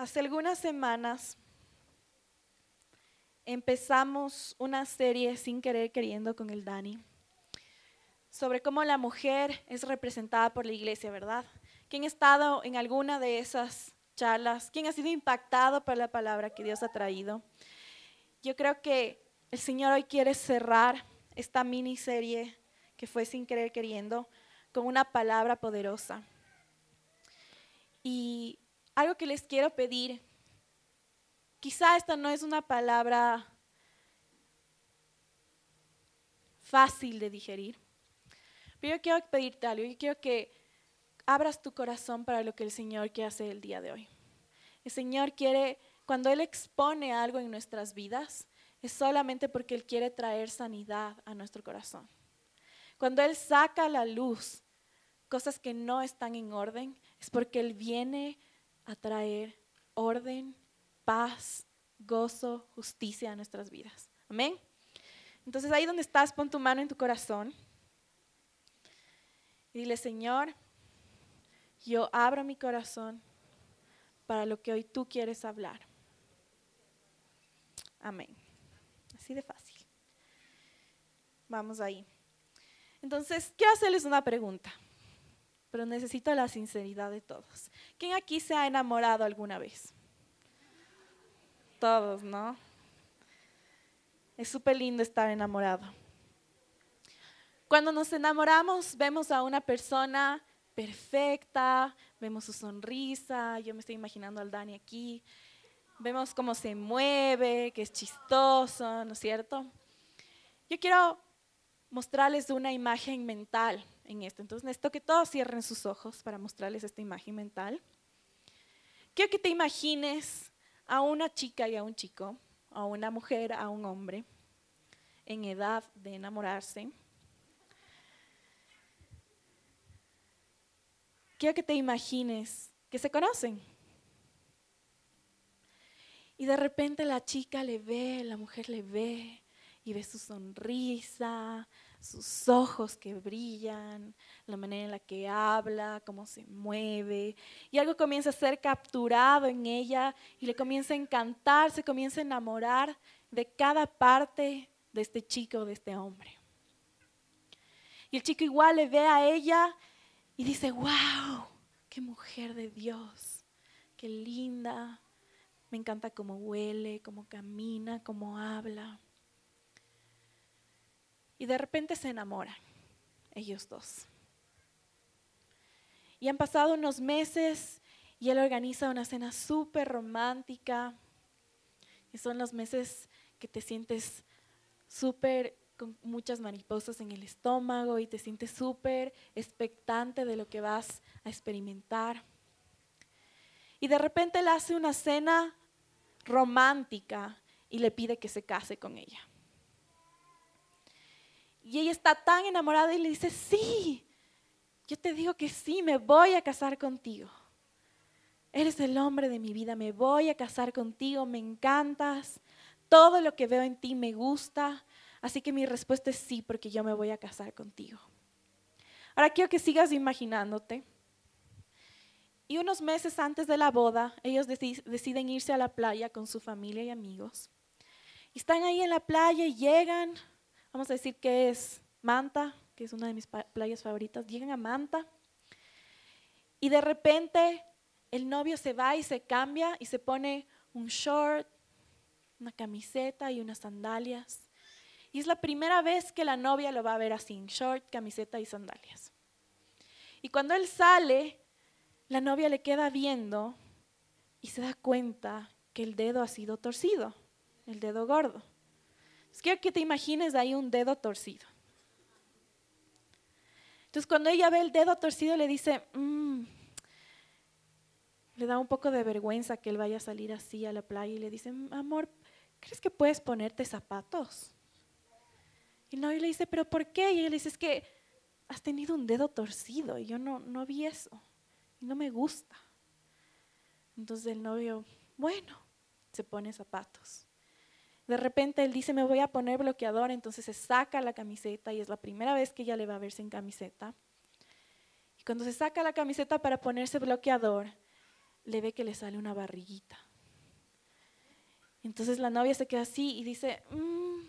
Hace algunas semanas empezamos una serie sin querer queriendo con el Dani sobre cómo la mujer es representada por la iglesia, ¿verdad? ¿Quién ha estado en alguna de esas charlas? ¿Quién ha sido impactado por la palabra que Dios ha traído? Yo creo que el Señor hoy quiere cerrar esta miniserie que fue sin querer queriendo con una palabra poderosa. Y algo que les quiero pedir, quizá esta no es una palabra fácil de digerir, pero yo quiero pedirte algo, yo quiero que abras tu corazón para lo que el Señor quiere hacer el día de hoy. El Señor quiere, cuando Él expone algo en nuestras vidas, es solamente porque Él quiere traer sanidad a nuestro corazón. Cuando Él saca a la luz cosas que no están en orden, es porque Él viene a traer orden, paz, gozo, justicia a nuestras vidas. Amén. Entonces ahí donde estás, pon tu mano en tu corazón y dile, Señor, yo abro mi corazón para lo que hoy tú quieres hablar. Amén. Así de fácil. Vamos ahí. Entonces, quiero hacerles una pregunta pero necesito la sinceridad de todos. ¿Quién aquí se ha enamorado alguna vez? Todos, ¿no? Es súper lindo estar enamorado. Cuando nos enamoramos, vemos a una persona perfecta, vemos su sonrisa, yo me estoy imaginando al Dani aquí, vemos cómo se mueve, que es chistoso, ¿no es cierto? Yo quiero mostrarles una imagen mental en esto. Entonces necesito que todos cierren sus ojos para mostrarles esta imagen mental. Quiero que te imagines a una chica y a un chico, a una mujer, a un hombre, en edad de enamorarse. Quiero que te imagines que se conocen. Y de repente la chica le ve, la mujer le ve y ve su sonrisa, sus ojos que brillan, la manera en la que habla, cómo se mueve, y algo comienza a ser capturado en ella y le comienza a encantar, se comienza a enamorar de cada parte de este chico, de este hombre. Y el chico igual le ve a ella y dice, wow, qué mujer de Dios, qué linda, me encanta cómo huele, cómo camina, cómo habla. Y de repente se enamoran, ellos dos. Y han pasado unos meses y él organiza una cena súper romántica. Y son los meses que te sientes súper con muchas mariposas en el estómago y te sientes súper expectante de lo que vas a experimentar. Y de repente él hace una cena romántica y le pide que se case con ella. Y ella está tan enamorada y le dice, sí, yo te digo que sí, me voy a casar contigo. Eres el hombre de mi vida, me voy a casar contigo, me encantas, todo lo que veo en ti me gusta, así que mi respuesta es sí, porque yo me voy a casar contigo. Ahora quiero que sigas imaginándote. Y unos meses antes de la boda, ellos deciden irse a la playa con su familia y amigos. Y están ahí en la playa y llegan vamos a decir que es Manta, que es una de mis playas favoritas, llegan a Manta y de repente el novio se va y se cambia y se pone un short, una camiseta y unas sandalias. Y es la primera vez que la novia lo va a ver así, short, camiseta y sandalias. Y cuando él sale, la novia le queda viendo y se da cuenta que el dedo ha sido torcido, el dedo gordo. Quiero que te imagines ahí un dedo torcido. Entonces cuando ella ve el dedo torcido le dice, mm", le da un poco de vergüenza que él vaya a salir así a la playa y le dice, amor, ¿crees que puedes ponerte zapatos? Y el novio le dice, pero ¿por qué? Y ella le dice, es que has tenido un dedo torcido y yo no, no vi eso y no me gusta. Entonces el novio, bueno, se pone zapatos. De repente él dice, me voy a poner bloqueador, entonces se saca la camiseta y es la primera vez que ella le va a verse en camiseta. Y cuando se saca la camiseta para ponerse bloqueador, le ve que le sale una barriguita. Entonces la novia se queda así y dice, mm".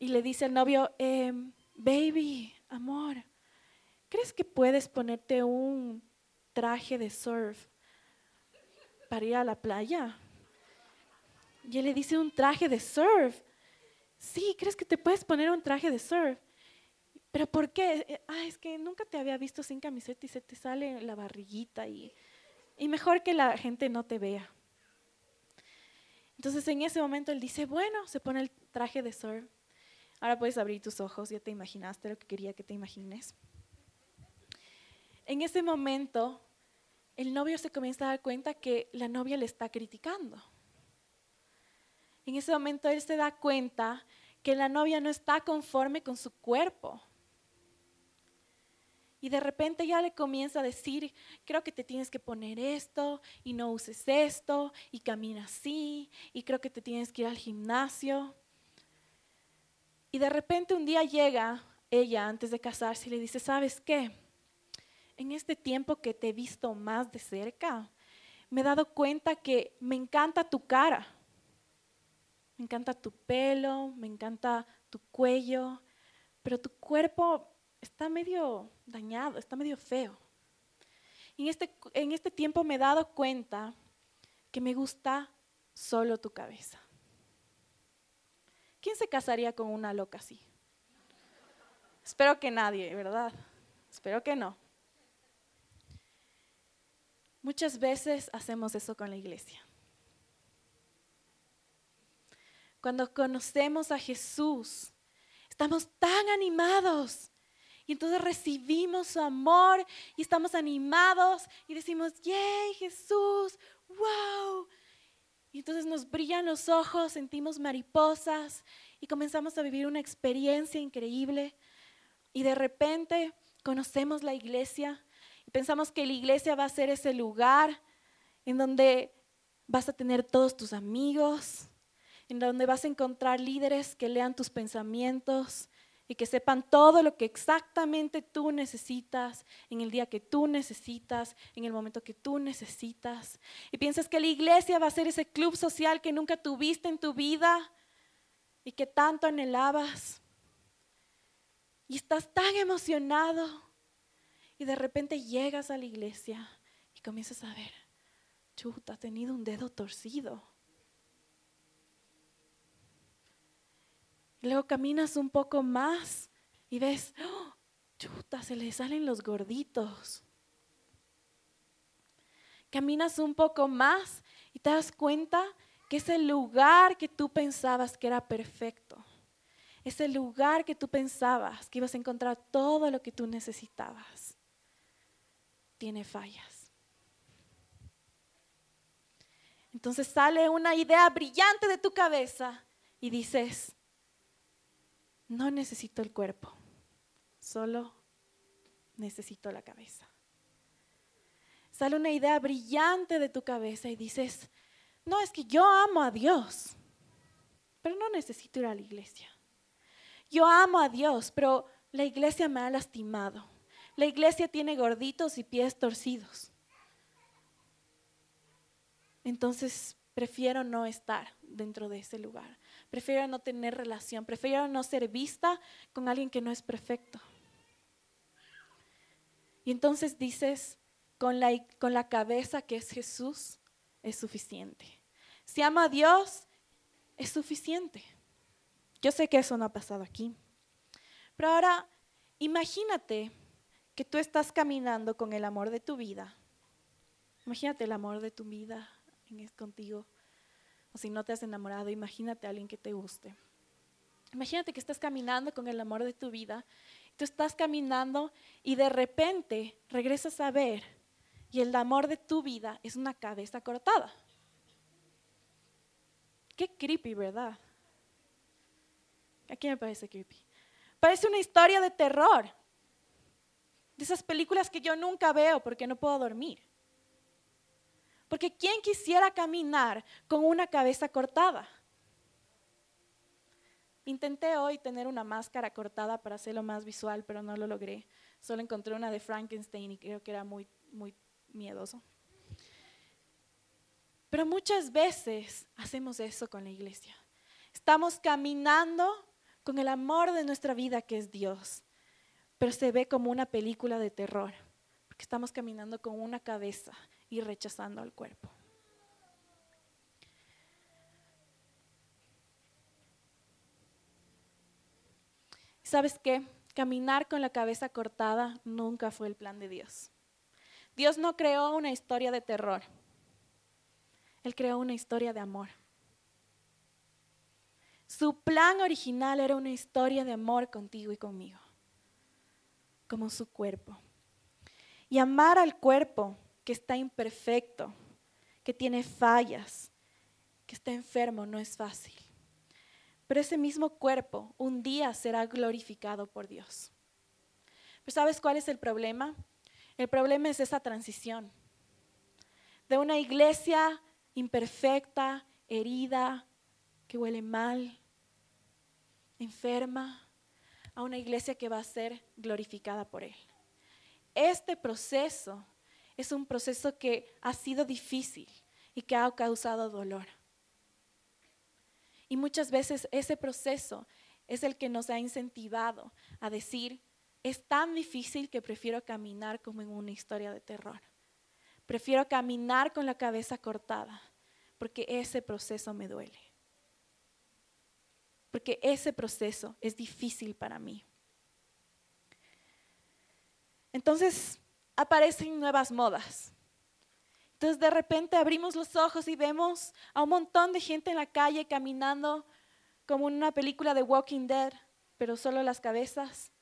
y le dice al novio, em, baby, amor, ¿crees que puedes ponerte un traje de surf para ir a la playa? Y él le dice, un traje de surf. Sí, ¿crees que te puedes poner un traje de surf? ¿Pero por qué? Ah, es que nunca te había visto sin camiseta y se te sale la barriguita y, y mejor que la gente no te vea. Entonces en ese momento él dice, bueno, se pone el traje de surf. Ahora puedes abrir tus ojos, ya te imaginaste lo que quería que te imagines. En ese momento, el novio se comienza a dar cuenta que la novia le está criticando. En ese momento él se da cuenta que la novia no está conforme con su cuerpo. Y de repente ya le comienza a decir, creo que te tienes que poner esto y no uses esto y camina así y creo que te tienes que ir al gimnasio. Y de repente un día llega ella antes de casarse y le dice, ¿sabes qué? En este tiempo que te he visto más de cerca, me he dado cuenta que me encanta tu cara, me encanta tu pelo, me encanta tu cuello, pero tu cuerpo está medio dañado, está medio feo. Y en este, en este tiempo me he dado cuenta que me gusta solo tu cabeza. ¿Quién se casaría con una loca así? Espero que nadie, ¿verdad? Espero que no. Muchas veces hacemos eso con la iglesia. Cuando conocemos a Jesús, estamos tan animados y entonces recibimos su amor y estamos animados y decimos, ¡yay, Jesús! ¡Wow! Y entonces nos brillan los ojos, sentimos mariposas y comenzamos a vivir una experiencia increíble. Y de repente conocemos la iglesia y pensamos que la iglesia va a ser ese lugar en donde vas a tener todos tus amigos, en donde vas a encontrar líderes que lean tus pensamientos, y que sepan todo lo que exactamente tú necesitas en el día que tú necesitas, en el momento que tú necesitas. Y piensas que la iglesia va a ser ese club social que nunca tuviste en tu vida y que tanto anhelabas. Y estás tan emocionado y de repente llegas a la iglesia y comienzas a ver, chuta, has tenido un dedo torcido Luego caminas un poco más y ves, ¡oh! chuta, se le salen los gorditos. Caminas un poco más y te das cuenta que ese lugar que tú pensabas que era perfecto, ese lugar que tú pensabas que ibas a encontrar todo lo que tú necesitabas, tiene fallas. Entonces sale una idea brillante de tu cabeza y dices, no necesito el cuerpo, solo necesito la cabeza. Sale una idea brillante de tu cabeza y dices, no, es que yo amo a Dios, pero no necesito ir a la iglesia. Yo amo a Dios, pero la iglesia me ha lastimado. La iglesia tiene gorditos y pies torcidos. Entonces prefiero no estar dentro de ese lugar. Prefiero no tener relación, prefiero no ser vista con alguien que no es perfecto. Y entonces dices, con la, con la cabeza que es Jesús, es suficiente. Si ama a Dios, es suficiente. Yo sé que eso no ha pasado aquí. Pero ahora, imagínate que tú estás caminando con el amor de tu vida. Imagínate el amor de tu vida contigo si no te has enamorado, imagínate a alguien que te guste. Imagínate que estás caminando con el amor de tu vida, tú estás caminando y de repente regresas a ver y el amor de tu vida es una cabeza cortada. Qué creepy, ¿verdad? Aquí me parece creepy. Parece una historia de terror. De esas películas que yo nunca veo porque no puedo dormir. Porque ¿quién quisiera caminar con una cabeza cortada? Intenté hoy tener una máscara cortada para hacerlo más visual, pero no lo logré. Solo encontré una de Frankenstein y creo que era muy, muy miedoso. Pero muchas veces hacemos eso con la iglesia. Estamos caminando con el amor de nuestra vida que es Dios, pero se ve como una película de terror, porque estamos caminando con una cabeza y rechazando al cuerpo. ¿Sabes qué? Caminar con la cabeza cortada nunca fue el plan de Dios. Dios no creó una historia de terror. Él creó una historia de amor. Su plan original era una historia de amor contigo y conmigo, como su cuerpo. Y amar al cuerpo que está imperfecto, que tiene fallas, que está enfermo, no es fácil. Pero ese mismo cuerpo un día será glorificado por Dios. Pero ¿sabes cuál es el problema? El problema es esa transición de una iglesia imperfecta, herida, que huele mal, enferma, a una iglesia que va a ser glorificada por Él. Este proceso es un proceso que ha sido difícil y que ha causado dolor. Y muchas veces ese proceso es el que nos ha incentivado a decir, es tan difícil que prefiero caminar como en una historia de terror. Prefiero caminar con la cabeza cortada, porque ese proceso me duele. Porque ese proceso es difícil para mí. Entonces aparecen nuevas modas. Entonces de repente abrimos los ojos y vemos a un montón de gente en la calle caminando como en una película de Walking Dead, pero solo las cabezas.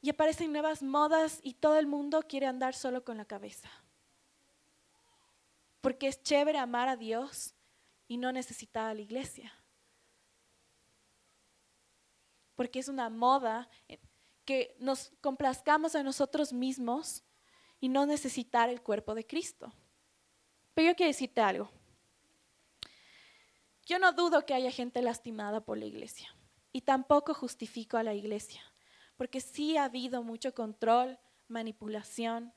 Y aparecen nuevas modas y todo el mundo quiere andar solo con la cabeza. Porque es chévere amar a Dios y no necesitar a la iglesia. Porque es una moda que nos complazcamos a nosotros mismos y no necesitar el cuerpo de Cristo. Pero yo quiero decirte algo. Yo no dudo que haya gente lastimada por la iglesia y tampoco justifico a la iglesia, porque sí ha habido mucho control, manipulación,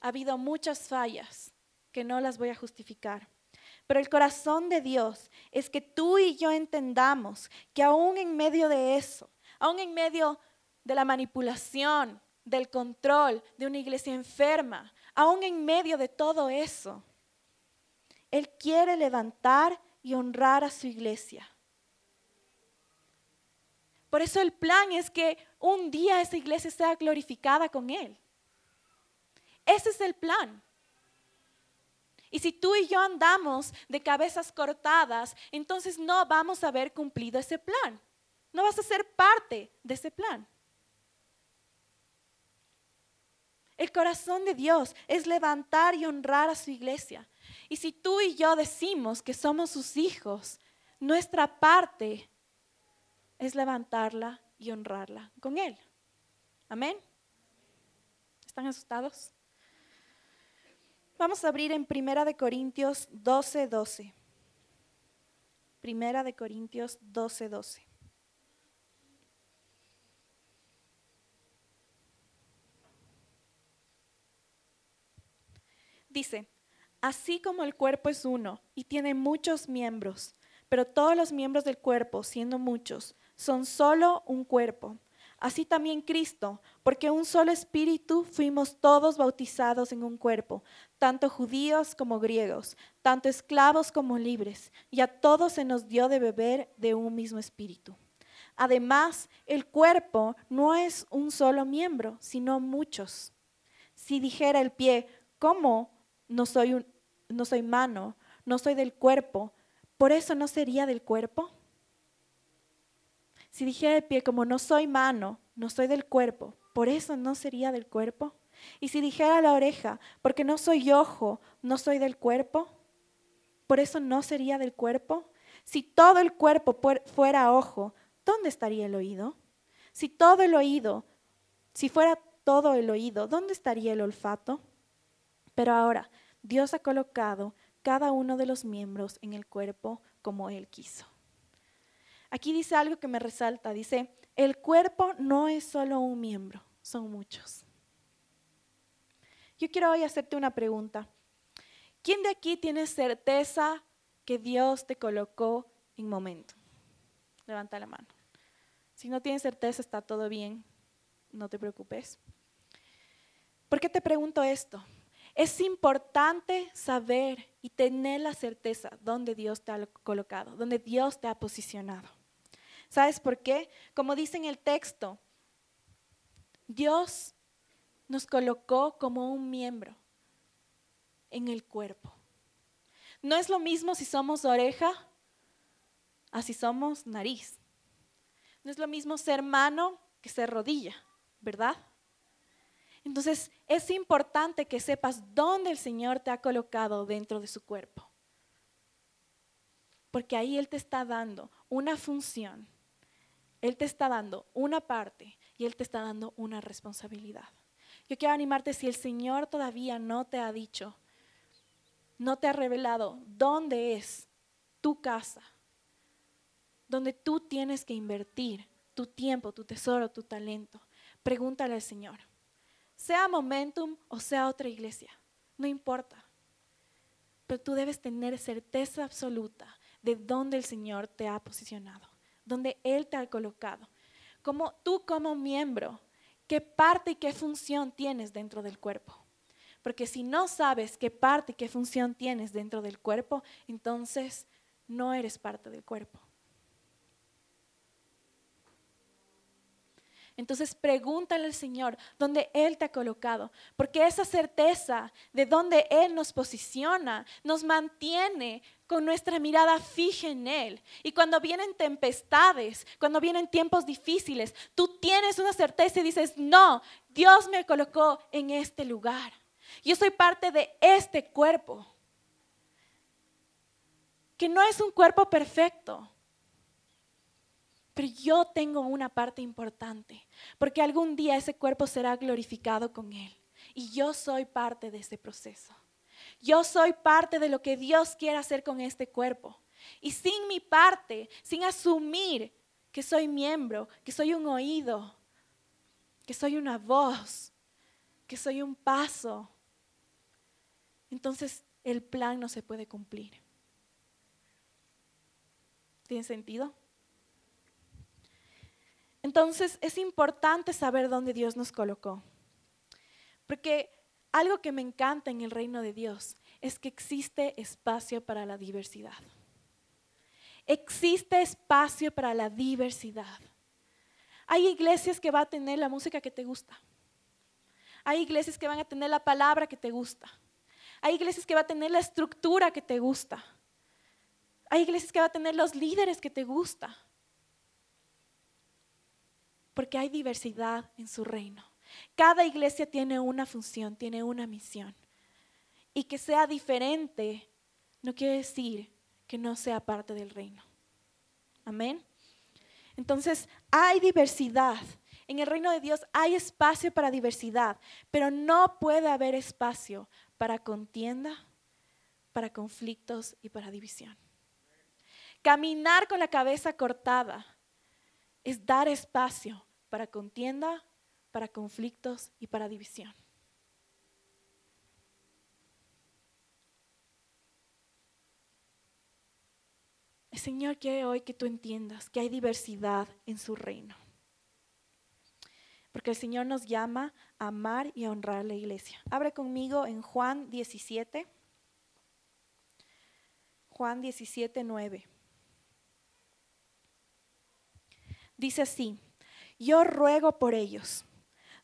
ha habido muchas fallas que no las voy a justificar. Pero el corazón de Dios es que tú y yo entendamos que aún en medio de eso, aún en medio de la manipulación, del control de una iglesia enferma, aún en medio de todo eso. Él quiere levantar y honrar a su iglesia. Por eso el plan es que un día esa iglesia sea glorificada con Él. Ese es el plan. Y si tú y yo andamos de cabezas cortadas, entonces no vamos a haber cumplido ese plan. No vas a ser parte de ese plan. El corazón de Dios es levantar y honrar a su iglesia. Y si tú y yo decimos que somos sus hijos, nuestra parte es levantarla y honrarla con Él. Amén. ¿Están asustados? Vamos a abrir en Primera de Corintios 12, 12. Primera de Corintios 12, 12. Dice, así como el cuerpo es uno y tiene muchos miembros, pero todos los miembros del cuerpo, siendo muchos, son solo un cuerpo. Así también Cristo, porque un solo espíritu fuimos todos bautizados en un cuerpo, tanto judíos como griegos, tanto esclavos como libres, y a todos se nos dio de beber de un mismo espíritu. Además, el cuerpo no es un solo miembro, sino muchos. Si dijera el pie, ¿cómo no soy, un, no soy mano, no soy del cuerpo, ¿por eso no sería del cuerpo? Si dijera de pie, como no soy mano, no soy del cuerpo, ¿por eso no sería del cuerpo? Y si dijera la oreja, porque no soy ojo, no soy del cuerpo, ¿por eso no sería del cuerpo? Si todo el cuerpo fuera ojo, ¿dónde estaría el oído? Si todo el oído, si fuera todo el oído, ¿dónde estaría el olfato? Pero ahora, Dios ha colocado cada uno de los miembros en el cuerpo como Él quiso. Aquí dice algo que me resalta. Dice, el cuerpo no es solo un miembro, son muchos. yo quiero hoy hacerte una pregunta. ¿Quién de aquí tiene certeza que Dios te colocó en momento? Levanta la mano. Si no tienes certeza, está todo bien. No te preocupes. ¿Por qué te pregunto esto? Es importante saber y tener la certeza dónde Dios te ha colocado, dónde Dios te ha posicionado. ¿Sabes por qué? Como dice en el texto, Dios nos colocó como un miembro en el cuerpo. No es lo mismo si somos oreja a si somos nariz. No es lo mismo ser mano que ser rodilla, ¿verdad? Entonces es importante que sepas dónde el Señor te ha colocado dentro de su cuerpo. Porque ahí Él te está dando una función, Él te está dando una parte y Él te está dando una responsabilidad. Yo quiero animarte si el Señor todavía no te ha dicho, no te ha revelado dónde es tu casa, donde tú tienes que invertir tu tiempo, tu tesoro, tu talento. Pregúntale al Señor sea Momentum o sea otra iglesia, no importa. Pero tú debes tener certeza absoluta de dónde el Señor te ha posicionado, dónde Él te ha colocado. Como tú como miembro, qué parte y qué función tienes dentro del cuerpo. Porque si no sabes qué parte y qué función tienes dentro del cuerpo, entonces no eres parte del cuerpo. Entonces pregúntale al Señor dónde Él te ha colocado, porque esa certeza de dónde Él nos posiciona nos mantiene con nuestra mirada fija en Él. Y cuando vienen tempestades, cuando vienen tiempos difíciles, tú tienes una certeza y dices, no, Dios me colocó en este lugar. Yo soy parte de este cuerpo, que no es un cuerpo perfecto pero yo tengo una parte importante, porque algún día ese cuerpo será glorificado con Él. Y yo soy parte de ese proceso. Yo soy parte de lo que Dios quiere hacer con este cuerpo. Y sin mi parte, sin asumir que soy miembro, que soy un oído, que soy una voz, que soy un paso, entonces el plan no se puede cumplir. ¿Tiene sentido? Entonces es importante saber dónde Dios nos colocó. Porque algo que me encanta en el reino de Dios es que existe espacio para la diversidad. Existe espacio para la diversidad. Hay iglesias que van a tener la música que te gusta. Hay iglesias que van a tener la palabra que te gusta. Hay iglesias que van a tener la estructura que te gusta. Hay iglesias que van a tener los líderes que te gusta porque hay diversidad en su reino. Cada iglesia tiene una función, tiene una misión. Y que sea diferente no quiere decir que no sea parte del reino. Amén. Entonces, hay diversidad. En el reino de Dios hay espacio para diversidad, pero no puede haber espacio para contienda, para conflictos y para división. Caminar con la cabeza cortada es dar espacio para contienda, para conflictos y para división. El Señor quiere hoy que tú entiendas que hay diversidad en su reino. Porque el Señor nos llama a amar y a honrar la iglesia. Abre conmigo en Juan 17. Juan 17, 9. Dice así, yo ruego por ellos,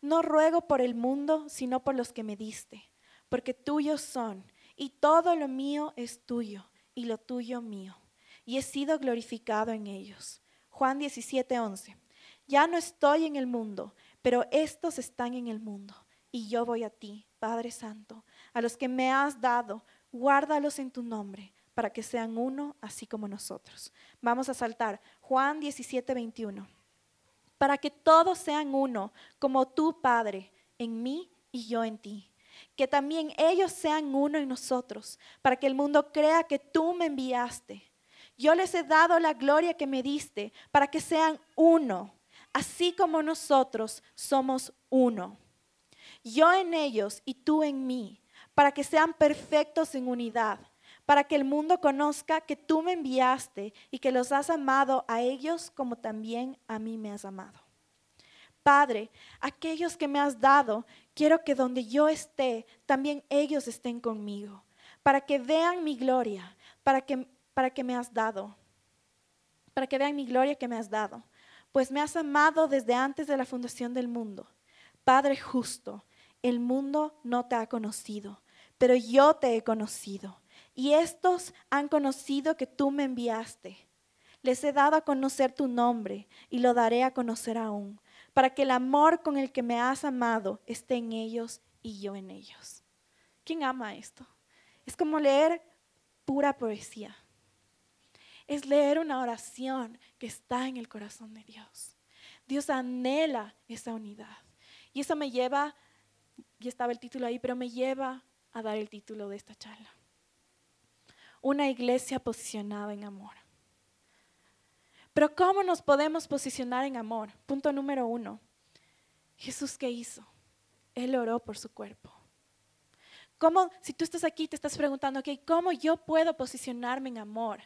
no ruego por el mundo, sino por los que me diste, porque tuyos son, y todo lo mío es tuyo, y lo tuyo mío, y he sido glorificado en ellos. Juan 17, 11. Ya no estoy en el mundo, pero estos están en el mundo, y yo voy a ti, Padre Santo, a los que me has dado, guárdalos en tu nombre para que sean uno, así como nosotros. Vamos a saltar. Juan 17, 21. Para que todos sean uno, como tú, Padre, en mí y yo en ti. Que también ellos sean uno en nosotros, para que el mundo crea que tú me enviaste. Yo les he dado la gloria que me diste, para que sean uno, así como nosotros somos uno. yo en ellos y tú en mí, para que sean perfectos en unidad, para que el mundo conozca que tú me enviaste y que los has amado a ellos como también a mí me has amado. Padre, aquellos que me has dado, quiero que donde yo esté, también ellos estén conmigo, para que vean mi gloria, para que, para que me has dado, para que vean mi gloria que me has dado, pues me has amado desde antes de la fundación del mundo. Padre justo, el mundo no te ha conocido, pero yo te he conocido, y estos han conocido que tú me enviaste. Les he dado a conocer tu nombre y lo daré a conocer aún para que el amor con el que me has amado esté en ellos y yo en ellos. ¿Quién ama esto? Es como leer pura poesía. Es leer una oración que está en el corazón de Dios. Dios anhela esa unidad. Y eso me lleva, y estaba el título ahí, pero me lleva a dar el título de esta charla. Una iglesia posicionada en amor. Pero ¿cómo nos podemos posicionar en amor? Punto número uno. Jesús, ¿qué hizo? Él oró por su cuerpo. ¿Cómo, si tú estás aquí, te estás preguntando, okay, ¿cómo yo puedo posicionarme en amor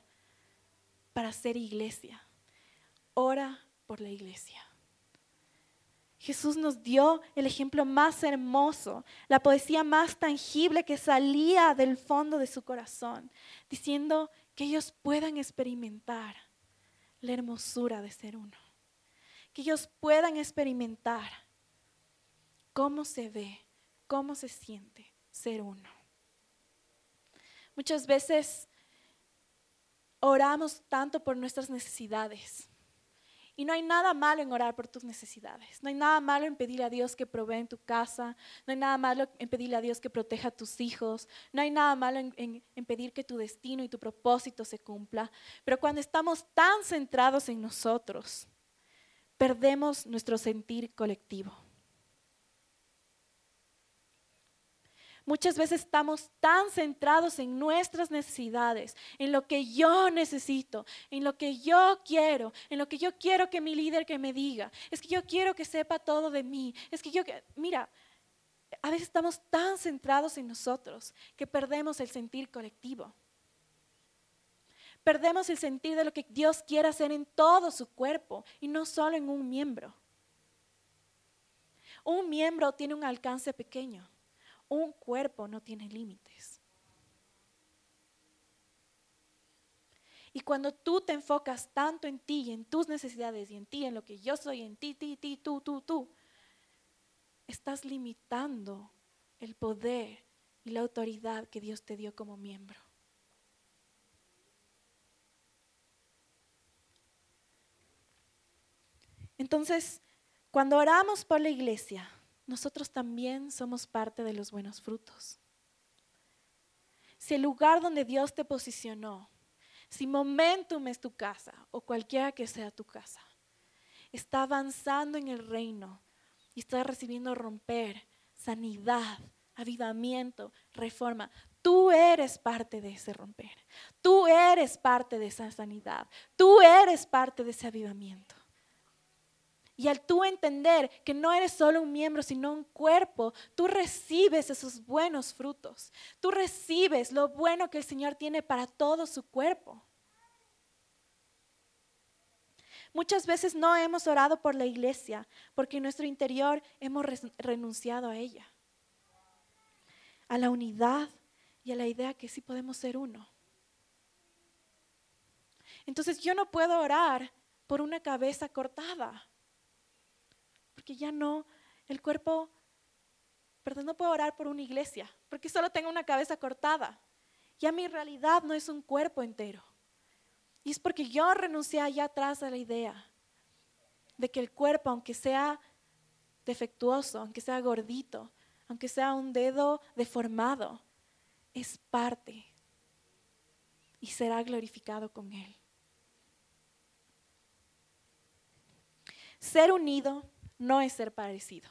para ser iglesia? Ora por la iglesia. Jesús nos dio el ejemplo más hermoso, la poesía más tangible que salía del fondo de su corazón, diciendo que ellos puedan experimentar la hermosura de ser uno. Que ellos puedan experimentar cómo se ve, cómo se siente ser uno. Muchas veces oramos tanto por nuestras necesidades. Y no hay nada malo en orar por tus necesidades. No hay nada malo en pedirle a Dios que provee en tu casa. No hay nada malo en pedirle a Dios que proteja a tus hijos. No hay nada malo en, en, pedir que tu destino y tu propósito se cumpla. Pero cuando estamos tan centrados en nosotros, perdemos nuestro sentir colectivo. Muchas veces estamos tan centrados en nuestras necesidades, en lo que yo necesito, en lo que yo quiero, en lo que yo quiero que mi líder que me diga. Es que yo quiero que sepa todo de mí. Es que yo, mira, a veces estamos tan centrados en nosotros que perdemos el sentir colectivo. Perdemos el sentir de lo que Dios quiere hacer en todo su cuerpo y no solo en un miembro. Un miembro tiene un alcance pequeño un cuerpo no tiene límites. Y cuando tú te enfocas tanto en ti y en tus necesidades y en ti, en lo que yo soy, en ti, ti, ti, tú, tú, tú, estás limitando el poder y la autoridad que Dios te dio como miembro. Entonces, cuando oramos por la iglesia, nosotros también somos parte de los buenos frutos. Si el lugar donde Dios te posicionó, si Momentum es tu casa o cualquiera que sea tu casa, está avanzando en el reino y está recibiendo romper, sanidad, avivamiento, reforma, tú eres parte de ese romper. Tú eres parte de esa sanidad. Tú eres parte de ese avivamiento. Y al tú entender que no eres solo un miembro, sino un cuerpo, tú recibes esos buenos frutos. Tú recibes lo bueno que el Señor tiene para todo su cuerpo. Muchas veces no hemos orado por la iglesia porque en nuestro interior hemos renunciado a ella, a la unidad y a la idea que sí podemos ser uno. Entonces yo no puedo orar por una cabeza cortada porque ya no, el cuerpo, perdón, no puedo orar por una iglesia, porque solo tengo una cabeza cortada. Ya mi realidad no es un cuerpo entero. Y es porque yo renuncié allá atrás a la idea de que el cuerpo, aunque sea defectuoso, aunque sea gordito, aunque sea un dedo deformado, es parte y será glorificado con Él. Ser unido no es ser parecido.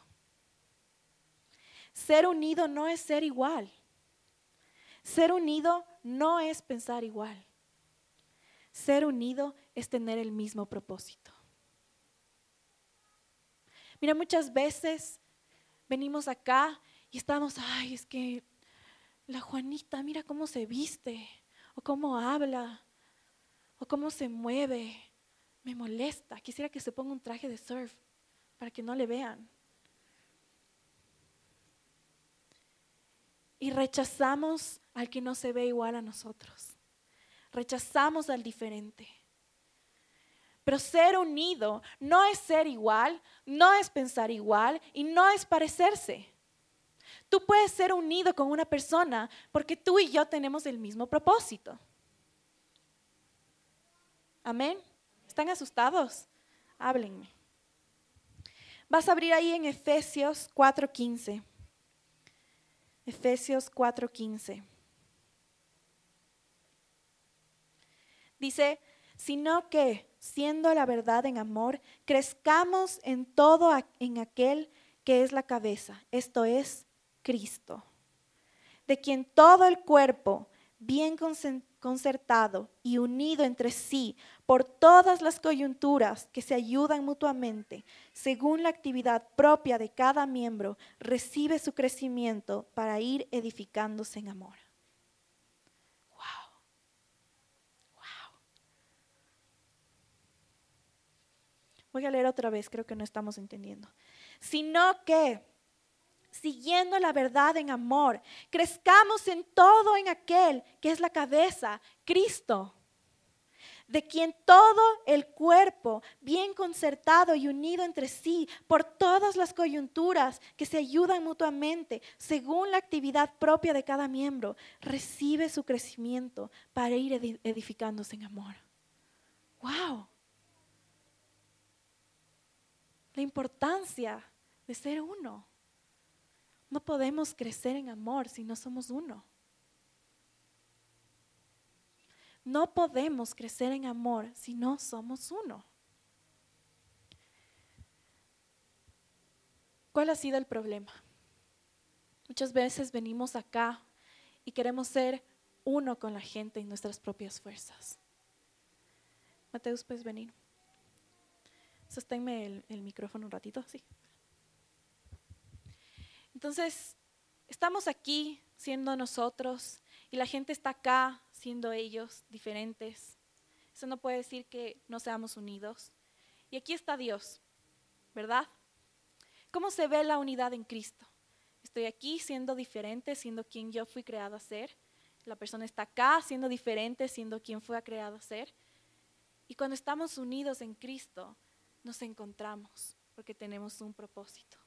Ser unido no es ser igual. Ser unido no es pensar igual. Ser unido es tener el mismo propósito. Mira, muchas veces venimos acá y estamos, ay, es que la Juanita, mira cómo se viste, o cómo habla, o cómo se mueve. Me molesta. Quisiera que se ponga un traje de surf para que no le vean. Y rechazamos al que no se ve igual a nosotros. Rechazamos al diferente. Pero ser unido no es ser igual, no es pensar igual y no es parecerse. Tú puedes ser unido con una persona porque tú y yo tenemos el mismo propósito. Amén. ¿Están asustados? Háblenme. Vas a abrir ahí en Efesios 4:15. Efesios 4:15. Dice, sino que, siendo la verdad en amor, crezcamos en todo en aquel que es la cabeza, esto es Cristo, de quien todo el cuerpo, bien concertado y unido entre sí por todas las coyunturas que se ayudan mutuamente, según la actividad propia de cada miembro, recibe su crecimiento para ir edificándose en amor. Wow. Wow. Voy a leer otra vez, creo que no estamos entendiendo. Sino que siguiendo la verdad en amor, crezcamos en todo en aquel que es la cabeza, Cristo, de quien todo el cuerpo, bien concertado y unido entre sí por todas las coyunturas que se ayudan mutuamente, según la actividad propia de cada miembro, recibe su crecimiento para ir edificándose en amor. ¡Wow! La importancia de ser uno. No podemos crecer en amor si no somos uno. No podemos crecer en amor si no somos uno. ¿Cuál ha sido el problema? Muchas veces venimos acá y queremos ser uno con la gente en nuestras propias fuerzas. Mateus, puedes venir. Sosténme el, el micrófono un ratito, sí. Entonces, estamos aquí siendo nosotros y la gente está acá siendo ellos diferentes. Eso no puede decir que no seamos unidos. Y aquí está Dios, ¿verdad? ¿Cómo se ve la unidad en Cristo? Estoy aquí siendo diferente, siendo quien yo fui creado a ser. La persona está acá siendo diferente, siendo quien fue creado a ser. Y cuando estamos unidos en Cristo, nos encontramos porque tenemos un propósito.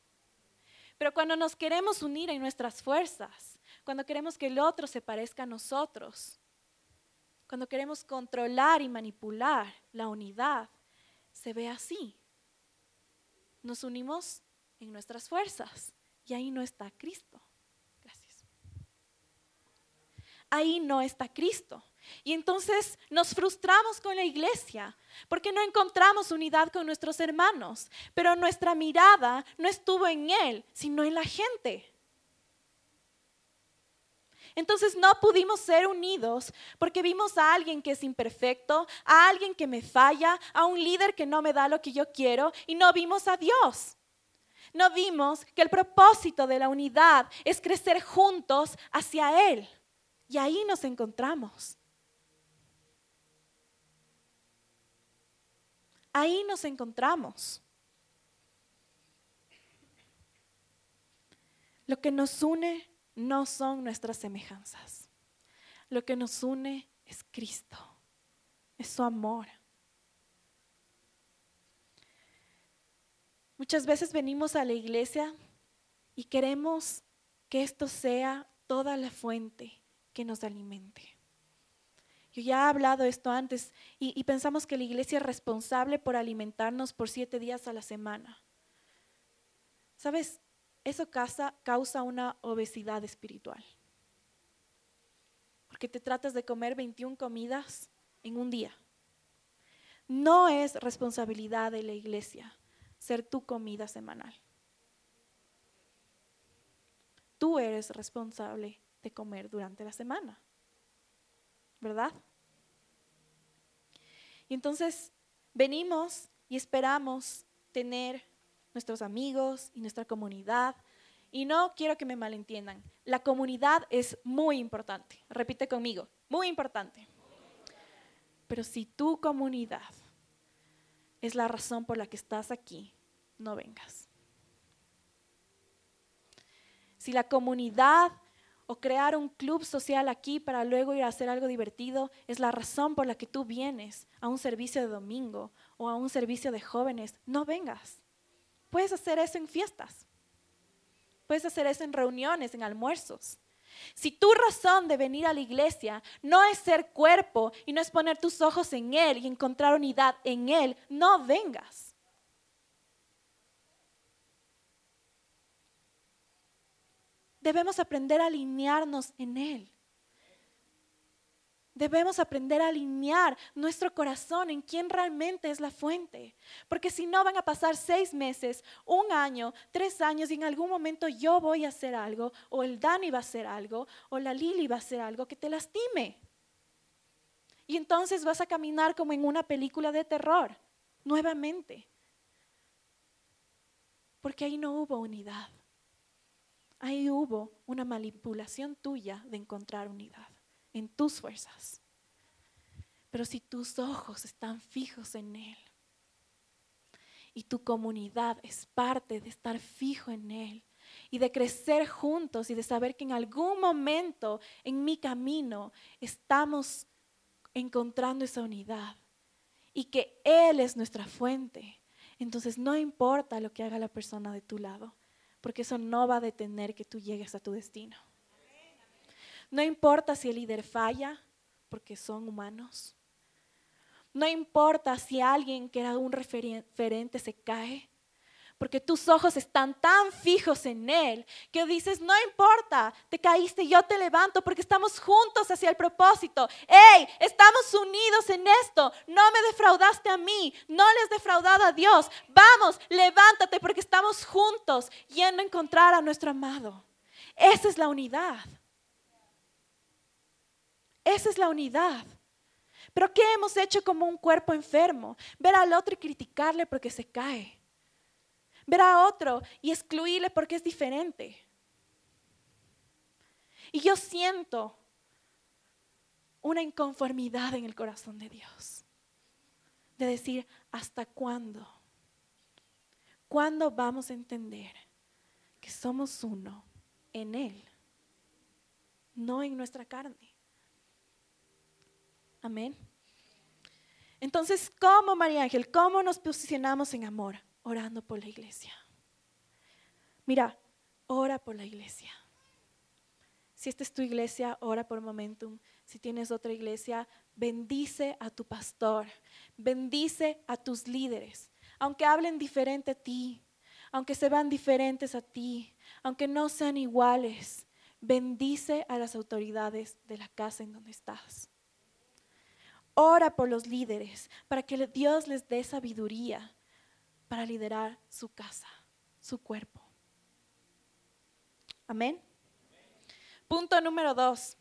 Pero cuando nos queremos unir en nuestras fuerzas, cuando queremos que el otro se parezca a nosotros, cuando queremos controlar y manipular la unidad, se ve así. Nos unimos en nuestras fuerzas y ahí no está Cristo. Gracias. Ahí no está Cristo. Y entonces nos frustramos con la iglesia porque no encontramos unidad con nuestros hermanos, pero nuestra mirada no estuvo en Él, sino en la gente. Entonces no pudimos ser unidos porque vimos a alguien que es imperfecto, a alguien que me falla, a un líder que no me da lo que yo quiero y no vimos a Dios. No vimos que el propósito de la unidad es crecer juntos hacia Él. Y ahí nos encontramos. Ahí nos encontramos. Lo que nos une no son nuestras semejanzas. Lo que nos une es Cristo, es su amor. Muchas veces venimos a la iglesia y queremos que esto sea toda la fuente que nos alimente. Yo ya he hablado esto antes y, pensamos que la iglesia es responsable por alimentarnos por siete días a la semana. ¿Sabes? Eso causa, causa una obesidad espiritual. Porque te tratas de comer 21 comidas en un día. No es responsabilidad de la iglesia ser tu comida semanal. Tú eres responsable de comer durante la semana. ¿Verdad? Y entonces venimos y esperamos tener nuestros amigos y nuestra comunidad y no quiero que me malentiendan, la comunidad es muy importante. Repite conmigo, muy importante. Pero si tu comunidad es la razón por la que estás aquí, no vengas. Si la comunidad o crear un club social aquí para luego ir a hacer algo divertido es la razón por la que tú vienes a un servicio de domingo o a un servicio de jóvenes, no vengas. Puedes hacer eso en fiestas. Puedes hacer eso en reuniones, en almuerzos. Si tu razón de venir a la iglesia no es ser cuerpo y no es poner tus ojos en Él y encontrar unidad en Él, no vengas. Debemos aprender a alinearnos en Él. Debemos aprender a alinear nuestro corazón en quién realmente es la fuente. Porque si no van a pasar seis meses, un año, tres años y en algún momento yo voy a hacer algo, o el Dani va a hacer algo, o la Lili va a hacer algo que te lastime. Y entonces vas a caminar como en una película de terror, nuevamente. Porque ahí no hubo unidad. Ahí hubo una manipulación tuya de encontrar unidad en tus fuerzas. Pero si tus ojos están fijos en Él y tu comunidad es parte de estar fijo en Él y de crecer juntos y de saber que en algún momento en mi camino estamos encontrando esa unidad y que Él es nuestra fuente, entonces no importa lo que haga la persona de tu lado, porque eso no va a detener que tú llegues a tu destino. No importa si el líder falla, porque son humanos. No importa si alguien que era un referente se cae, porque tus ojos están tan fijos en Él que dices, no importa, te caíste, yo te levanto porque estamos juntos hacia el propósito. ¡Hey! Estamos unidos en esto. No me defraudaste a mí, no les defraudado a Dios. Vamos, levántate porque estamos juntos yendo a encontrar a nuestro amado. Esa es la unidad. Esa es la unidad. Pero ¿qué hemos hecho como un cuerpo enfermo? Ver al otro y criticarle porque se cae. Ver a otro y excluirle porque es diferente. Y yo siento una inconformidad en el corazón de Dios. De decir, ¿hasta cuándo? ¿Cuándo vamos a entender que somos uno en Él? No en nuestra carne. Amén. Entonces, ¿cómo, María Ángel? ¿Cómo nos posicionamos en amor? Orando por la iglesia. Mira, ora por la iglesia. Si esta es tu iglesia, ora por Momentum. Si tienes otra iglesia, bendice a tu pastor, bendice a tus líderes, aunque hablen diferente a ti, aunque se vean diferentes a ti, aunque no sean iguales, bendice a las autoridades de la casa en donde estás. Ora por los líderes para que Dios les dé sabiduría para liderar su casa, su cuerpo. Amén. Punto número dos.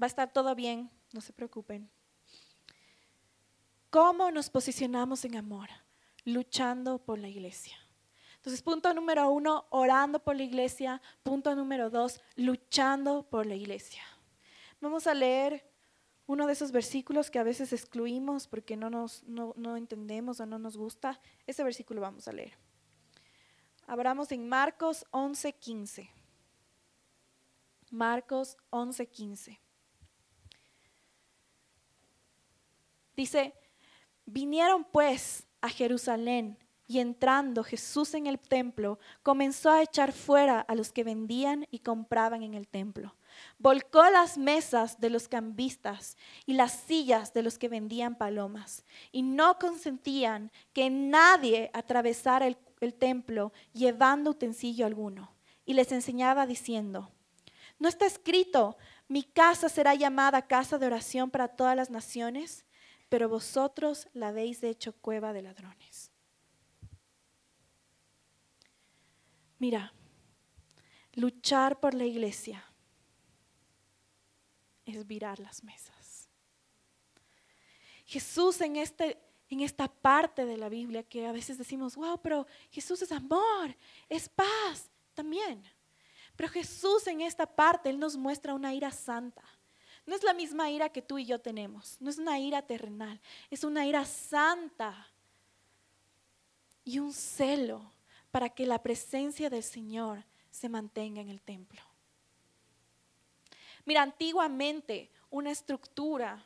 Va a estar todo bien, no se preocupen. ¿Cómo nos posicionamos en amor? Luchando por la iglesia. Entonces, punto número uno, orando por la iglesia. Punto número dos, luchando por la iglesia. Vamos a leer uno de esos versículos que a veces excluimos porque no, nos, no, entendemos o no nos gusta, ese versículo vamos a leer. Abramos en Marcos 11:15. Marcos 11:15. Dice, vinieron pues a Jerusalén y entrando Jesús en el templo, comenzó a echar fuera a los que vendían y compraban en el templo. Volcó las mesas de los cambistas y las sillas de los que vendían palomas. Y no consentían que nadie atravesara el, templo llevando utensilio alguno. Y les enseñaba diciendo, ¿no está escrito, mi casa será llamada casa de oración para todas las naciones? Pero vosotros la habéis hecho cueva de ladrones. Mira, luchar por la iglesia es virar las mesas. Jesús en, este, en esta parte de la Biblia que a veces decimos, wow, pero Jesús es amor, es paz también. Pero Jesús en esta parte, Él nos muestra una ira santa. No es la misma ira que tú y yo tenemos, no es una ira terrenal, es una ira santa y un celo para que la presencia del Señor se mantenga en el templo. Mira, antiguamente una estructura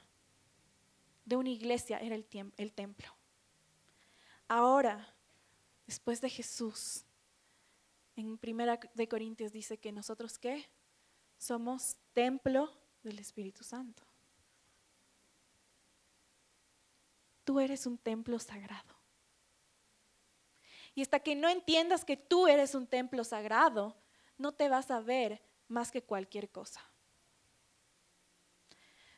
de una iglesia era el, templo. Ahora, después de Jesús, en Primera de Corintios dice que nosotros qué? Somos templo del Espíritu Santo. Tú eres un templo sagrado. Y hasta que no entiendas que tú eres un templo sagrado, no te vas a ver más que cualquier cosa.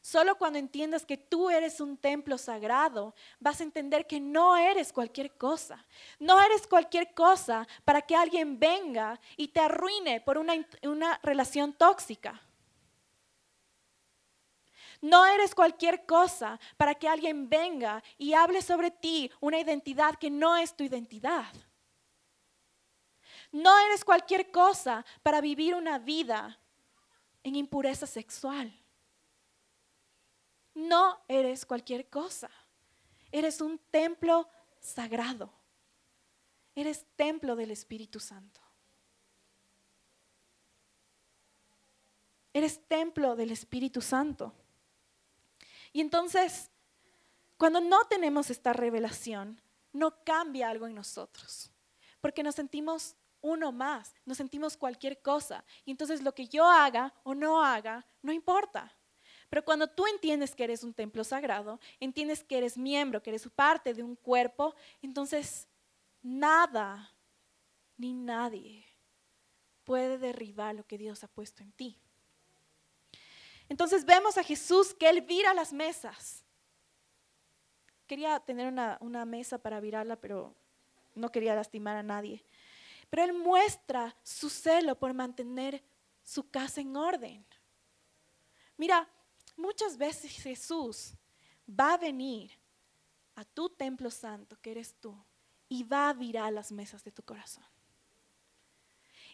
Solo cuando entiendas que tú eres un templo sagrado, vas a entender que no eres cualquier cosa. No eres cualquier cosa para que alguien venga y te arruine por una, una relación tóxica. No eres cualquier cosa para que alguien venga y hable sobre ti una identidad que no es tu identidad. No eres cualquier cosa para vivir una vida en impureza sexual. No eres cualquier cosa. Eres un templo sagrado. Eres templo del Espíritu Santo. Eres templo del Espíritu Santo. Y entonces, cuando no tenemos esta revelación, no cambia algo en nosotros, porque nos sentimos uno más, nos sentimos cualquier cosa. Y entonces lo que yo haga o no haga, no importa. Pero cuando tú entiendes que eres un templo sagrado, entiendes que eres miembro, que eres parte de un cuerpo, entonces nada ni nadie puede derribar lo que Dios ha puesto en ti. Entonces vemos a Jesús que Él vira las mesas. Quería tener una, una mesa para virarla, pero no quería lastimar a nadie. Pero Él muestra su celo por mantener su casa en orden. Mira, Muchas veces Jesús va a venir a tu templo santo, que eres tú, y va a virar las mesas de tu corazón.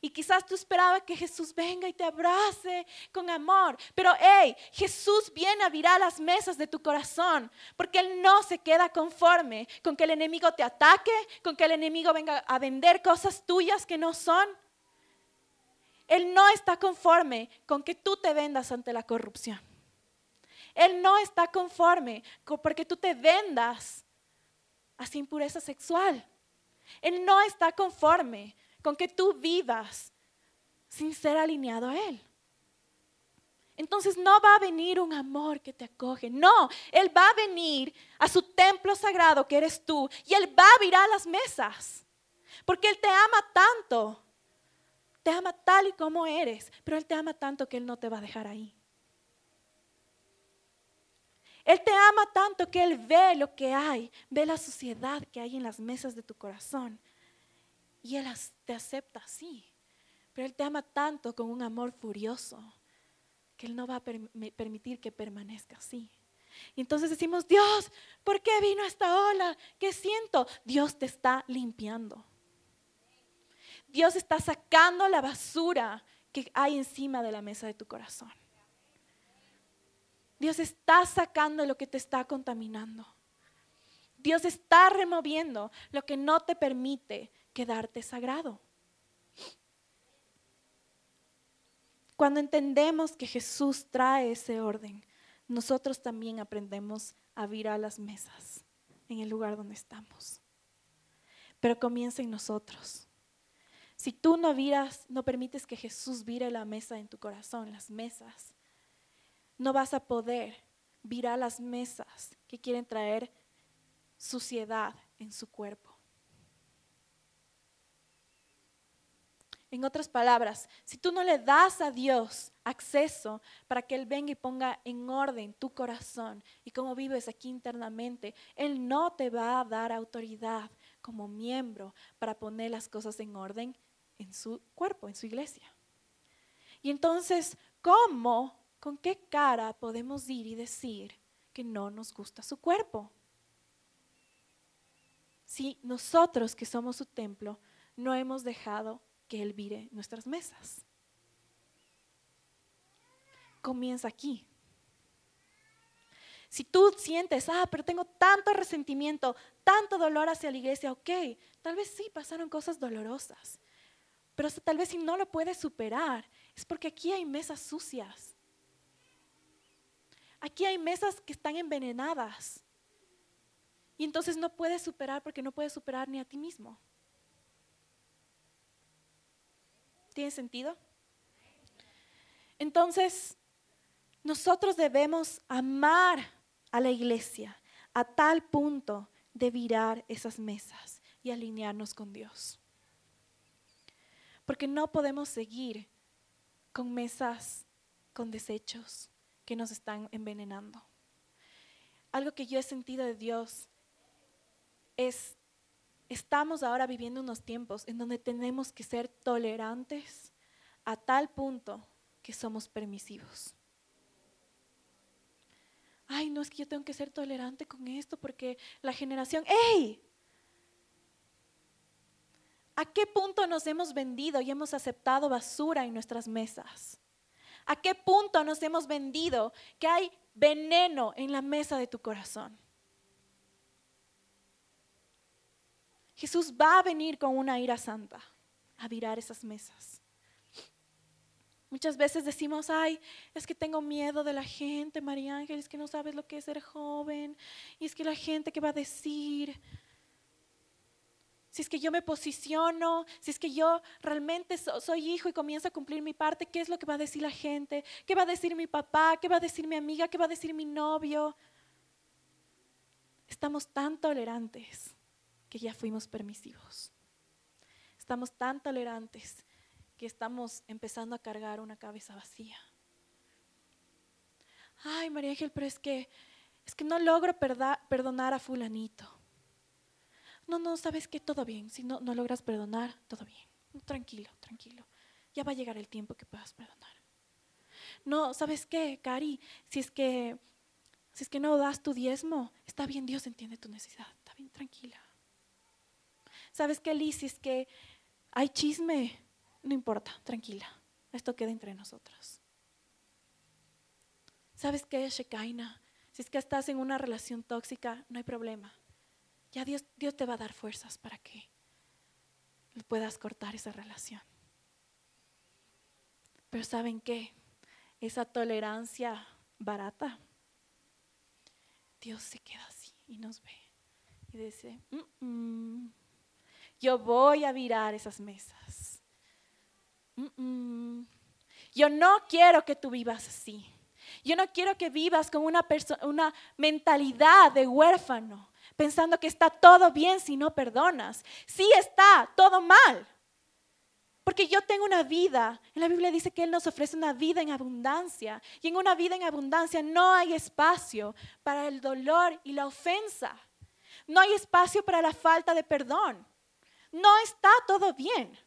Y quizás tú esperabas que Jesús venga y te abrace con amor. Pero hey, Jesús viene a virar las mesas de tu corazón. Porque Él no se queda conforme con que el enemigo te ataque, con que el enemigo venga a vender cosas tuyas que no son. Él no está conforme con que tú te vendas ante la corrupción. Él no está conforme porque tú te vendas sin impureza sexual. Él no está conforme con que tú vivas sin ser alineado a Él. Entonces no va a venir un amor que te acoge. No, Él va a venir a su templo sagrado que eres tú y Él va a virar las mesas. Porque Él te ama tanto. Te ama tal y como eres. Pero Él te ama tanto que Él no te va a dejar ahí. Él te ama tanto que Él ve lo que hay, ve la suciedad que hay en las mesas de tu corazón. Y Él te acepta así. Pero Él te ama tanto con un amor furioso que Él no va a permitir que permanezca así. Y entonces decimos, Dios, ¿por qué vino esta ola? ¿Qué siento? Dios te está limpiando. Dios está sacando la basura que hay encima de la mesa de tu corazón. Dios está sacando lo que te está contaminando. Dios está removiendo lo que no te permite quedarte sagrado. Cuando entendemos que Jesús trae ese orden, nosotros también aprendemos a virar las mesas en el lugar donde estamos. Pero comienza en nosotros. Si tú no viras, no permites que Jesús vire la mesa en tu corazón, las mesas, no vas a poder virar las mesas que quieren traer suciedad en su cuerpo. En otras palabras, si tú no le das a Dios acceso para que Él venga y ponga en orden tu corazón y cómo vives aquí internamente, Él no te va a dar autoridad como miembro para poner las cosas en orden en su cuerpo, en su iglesia. Y entonces, ¿cómo ¿con qué cara podemos ir y decir que no nos gusta su cuerpo? Si nosotros que somos su templo no hemos dejado que Él vire nuestras mesas. comienza aquí. Si tú sientes, ah, pero tengo tanto resentimiento, tanto dolor hacia la iglesia, ok, tal vez sí pasaron cosas dolorosas, pero tal vez si no lo puedes superar, es porque aquí hay mesas sucias. Aquí hay mesas que están envenenadas. Y entonces no puedes superar porque no puedes superar ni a ti mismo. ¿Tiene sentido? Entonces, nosotros debemos amar a la iglesia a tal punto de virar esas mesas y alinearnos con Dios. Porque no podemos seguir con mesas con desechos que nos están envenenando. Algo que yo he sentido de Dios es, estamos ahora viviendo unos tiempos en donde tenemos que ser tolerantes a tal punto que somos permisivos ay, no es que yo tengo que ser tolerante con esto porque la generación, ¡hey! ¿A qué punto nos hemos vendido y hemos aceptado basura en nuestras mesas? ¿A qué punto nos hemos vendido que hay veneno en la mesa de tu corazón? Jesús va a venir con una ira santa a virar esas mesas. Muchas veces decimos, ay, es que tengo miedo de la gente, María Ángel, es que no sabes lo que es ser joven, y es que la gente que va a decir, si es que yo me posiciono, si es que yo realmente soy hijo y comienzo a cumplir mi parte, ¿qué es lo que va a decir la gente? ¿Qué va a decir mi papá? ¿Qué va a decir mi amiga? ¿Qué va a decir mi novio? Estamos tan tolerantes que ya fuimos permisivos. Estamos tan tolerantes que estamos empezando a cargar una cabeza vacía. Ay, María Ángel, pero es que es que no logro perdonar a fulanito. No, no, sabes que todo bien. Si no, no logras perdonar, todo bien. Tranquilo, tranquilo. Ya va a llegar el tiempo que puedas perdonar. No, ¿sabes qué, Cari? Si es que si es que no das tu diezmo, está bien, Dios entiende tu necesidad. Está bien, tranquila. ¿Sabes qué, Liz? Si es que hay chisme, no importa, tranquila. Esto queda entre nosotros. ¿Sabes qué, Shekaina? Si es que estás en una relación tóxica, no hay problema. Ya Dios, Dios te va a dar fuerzas para que puedas cortar esa relación. Pero ¿saben qué? Esa tolerancia barata, Dios se queda así y nos ve y dice, yo voy a virar esas mesas yo no quiero que tú vivas así. Yo no quiero que vivas con una, una mentalidad de huérfano, pensando que está todo bien si no perdonas. Sí está todo mal. Porque yo tengo una vida, en la Biblia dice que Él nos ofrece una vida en abundancia. Y en una vida en abundancia no hay espacio para el dolor y la ofensa. No hay espacio para la falta de perdón. No está todo bien.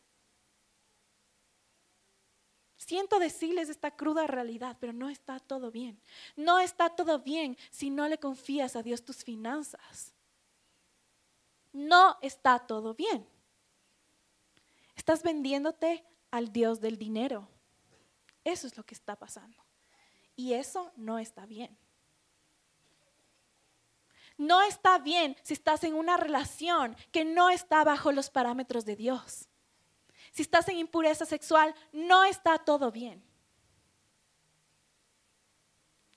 Siento decirles esta cruda realidad, pero no está todo bien. No está todo bien si no le confías a Dios tus finanzas. No está todo bien. Estás vendiéndote al Dios del dinero. Eso es lo que está pasando. Y eso no está bien. No está bien si estás en una relación que no está bajo los parámetros de Dios si estás en impureza sexual, no está todo bien.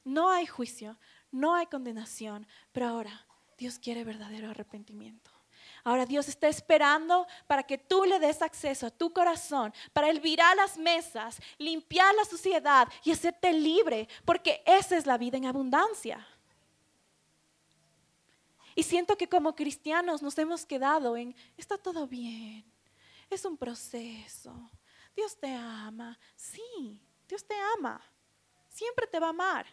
No hay juicio, no hay condenación, pero ahora Dios quiere verdadero arrepentimiento. Ahora Dios está esperando para que tú le des acceso a tu corazón, para Él virar las mesas, limpiar la suciedad y hacerte libre, porque esa es la vida en abundancia. Y siento que como cristianos nos hemos quedado en, está todo bien, es un proceso. Dios te ama. Sí, Dios te ama. Siempre te va a amar.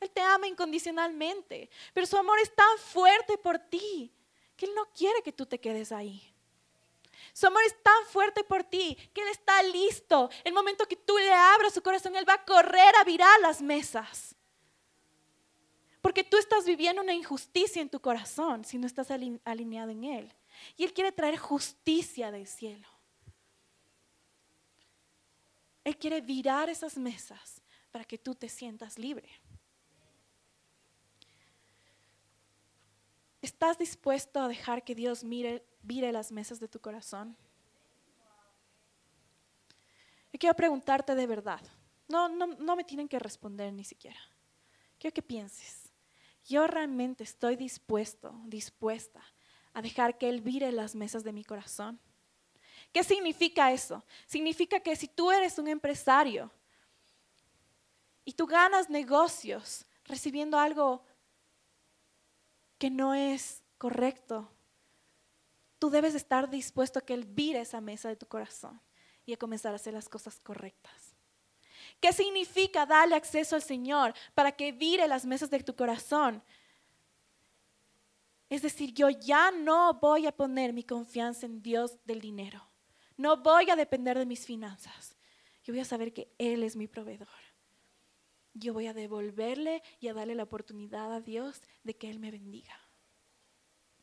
Él te ama incondicionalmente. Pero su amor es tan fuerte por ti que Él no quiere que tú te quedes ahí. Su amor es tan fuerte por ti que Él está listo. El momento que tú le abras su corazón, Él va a correr a virar las mesas. Porque tú estás viviendo una injusticia en tu corazón si no estás alineado en Él. Y Él quiere traer justicia del cielo. Él quiere virar esas mesas para que tú te sientas libre. ¿Estás dispuesto a dejar que Dios mire, vire las mesas de tu corazón? Yo quiero preguntarte de verdad. No, no, no me tienen que responder ni siquiera. Quiero que pienses. Yo realmente estoy dispuesto, dispuesta a dejar que Él vire las mesas de mi corazón. ¿Qué significa eso? Significa que si tú eres un empresario y tú ganas negocios recibiendo algo que no es correcto, tú debes estar dispuesto a que Él vire esa mesa de tu corazón y a comenzar a hacer las cosas correctas. ¿Qué significa darle acceso al Señor para que vire las mesas de tu corazón? Es decir, yo ya no voy a poner mi confianza en Dios del dinero. No voy a depender de mis finanzas. Yo voy a saber que Él es mi proveedor. Yo voy a devolverle y a darle la oportunidad a Dios de que Él me bendiga.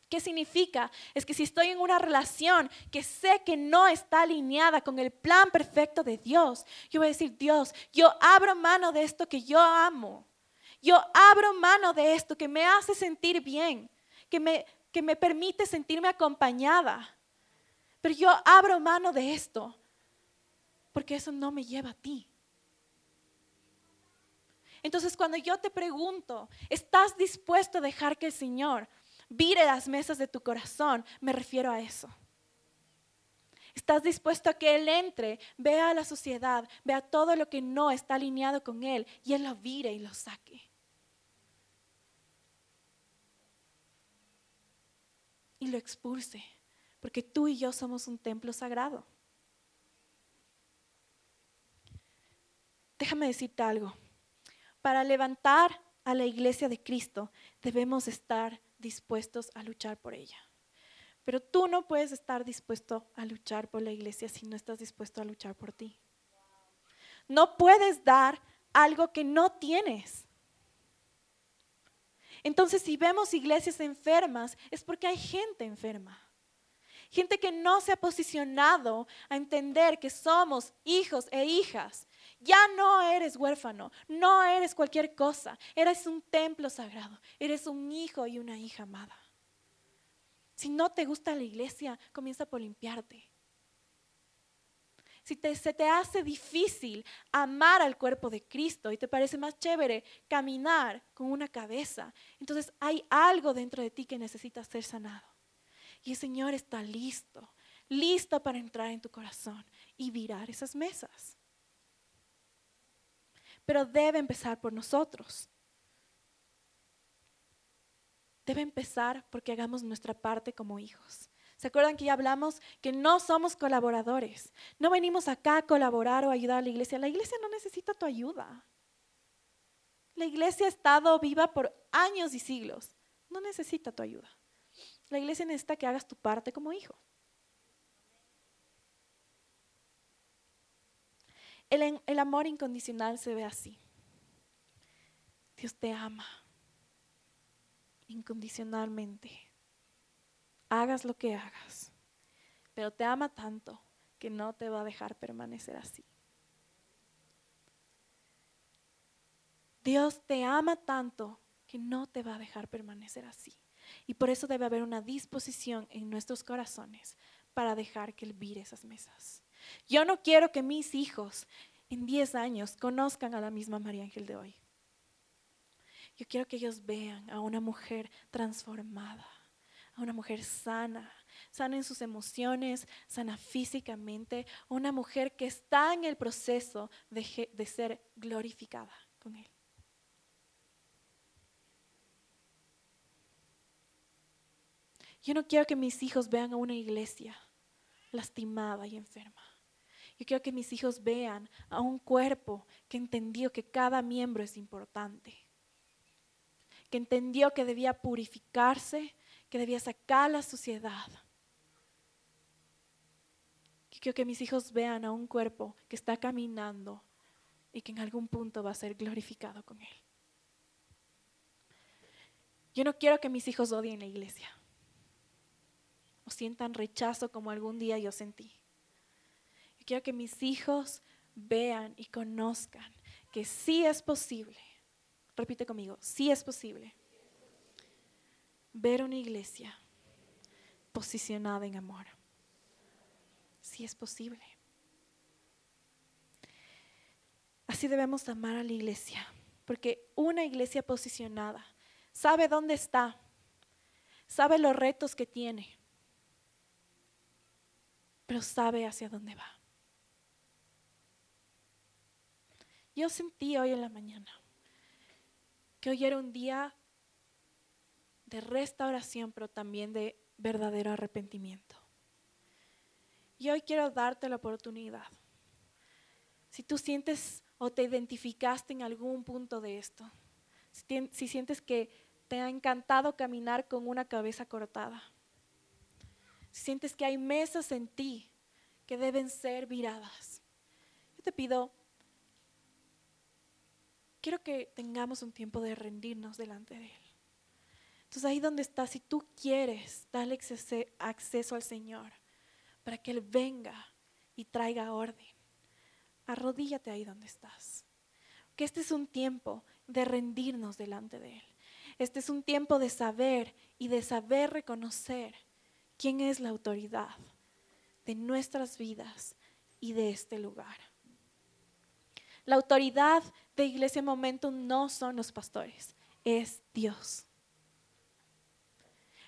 ¿Qué significa? Es que si estoy en una relación que sé que no está alineada con el plan perfecto de Dios, yo voy a decir, Dios, yo abro mano de esto que yo amo. Yo abro mano de esto que me hace sentir bien, que me, que me permite sentirme acompañada. Pero yo abro mano de esto porque eso no me lleva a ti. Entonces cuando yo te pregunto, ¿estás dispuesto a dejar que el Señor vire las mesas de tu corazón? Me refiero a eso. ¿Estás dispuesto a que Él entre, vea la sociedad, vea todo lo que no está alineado con Él y Él lo vire y lo saque? Y lo expulse, porque tú y yo somos un templo sagrado. Déjame decirte algo. Para levantar a la iglesia de Cristo debemos estar dispuestos a luchar por ella. Pero tú no puedes estar dispuesto a luchar por la iglesia si no estás dispuesto a luchar por ti. No puedes dar algo que no tienes. Entonces, si vemos iglesias enfermas, es porque hay gente enferma. Gente que no se ha posicionado a entender que somos hijos e hijas. Ya no eres huérfano, no eres cualquier cosa, eres un templo sagrado, eres un hijo y una hija amada. Si no te gusta la iglesia, comienza por limpiarte. Si se te hace difícil amar al cuerpo de Cristo y te parece más chévere caminar con una cabeza, entonces hay algo dentro de ti que necesita ser sanado. Y el Señor está listo, listo para entrar en tu corazón y virar esas mesas. Pero debe empezar por nosotros. Debe empezar porque hagamos nuestra parte como hijos. ¿Se acuerdan que ya hablamos que no somos colaboradores? No venimos acá a colaborar o ayudar a la iglesia. La iglesia no necesita tu ayuda. La iglesia ha estado viva por años y siglos. No necesita tu ayuda. La iglesia necesita que hagas tu parte como hijo. El, amor incondicional se ve así. Dios te ama incondicionalmente. Hagas lo que hagas. Pero te ama tanto que no te va a dejar permanecer así. Dios te ama tanto que no te va a dejar permanecer así. Y por eso debe haber una disposición en nuestros corazones para dejar que Él vire esas mesas. Yo no quiero que mis hijos en 10 años conozcan a la misma María Ángel de hoy. Yo quiero que ellos vean a una mujer transformada, a una mujer sana, sana en sus emociones, sana físicamente, una mujer que está en el proceso de, de ser glorificada con Él. Yo no quiero que mis hijos vean a una iglesia lastimada y enferma. Yo quiero que mis hijos vean a un cuerpo que entendió que cada miembro es importante, que entendió que debía purificarse, que debía sacar la suciedad. Yo quiero que mis hijos vean a un cuerpo que está caminando y que en algún punto va a ser glorificado con Él. Yo no quiero que mis hijos odien la iglesia o sientan rechazo como algún día yo sentí. Quiero que mis hijos vean y conozcan que sí es posible, repite conmigo, sí es posible ver una iglesia posicionada en amor. Sí es posible. Así debemos amar a la iglesia, porque una iglesia posicionada sabe dónde está, sabe los retos que tiene, pero sabe hacia dónde va. Yo sentí hoy en la mañana que hoy era un día de restauración, pero también de verdadero arrepentimiento. Y hoy quiero darte la oportunidad. Si tú sientes o te identificaste en algún punto de esto, si, sientes que te ha encantado caminar con una cabeza cortada, si sientes que hay mesas en ti que deben ser viradas, yo te pido quiero que tengamos un tiempo de rendirnos delante de Él. Entonces ahí donde estás, si tú quieres darle acceso al Señor para que Él venga y traiga orden, arrodíllate ahí donde estás. Que este es un tiempo de rendirnos delante de Él. Este es un tiempo de saber y de saber reconocer quién es la autoridad de nuestras vidas y de este lugar. La autoridad de Iglesia Momentum no son los pastores, es Dios.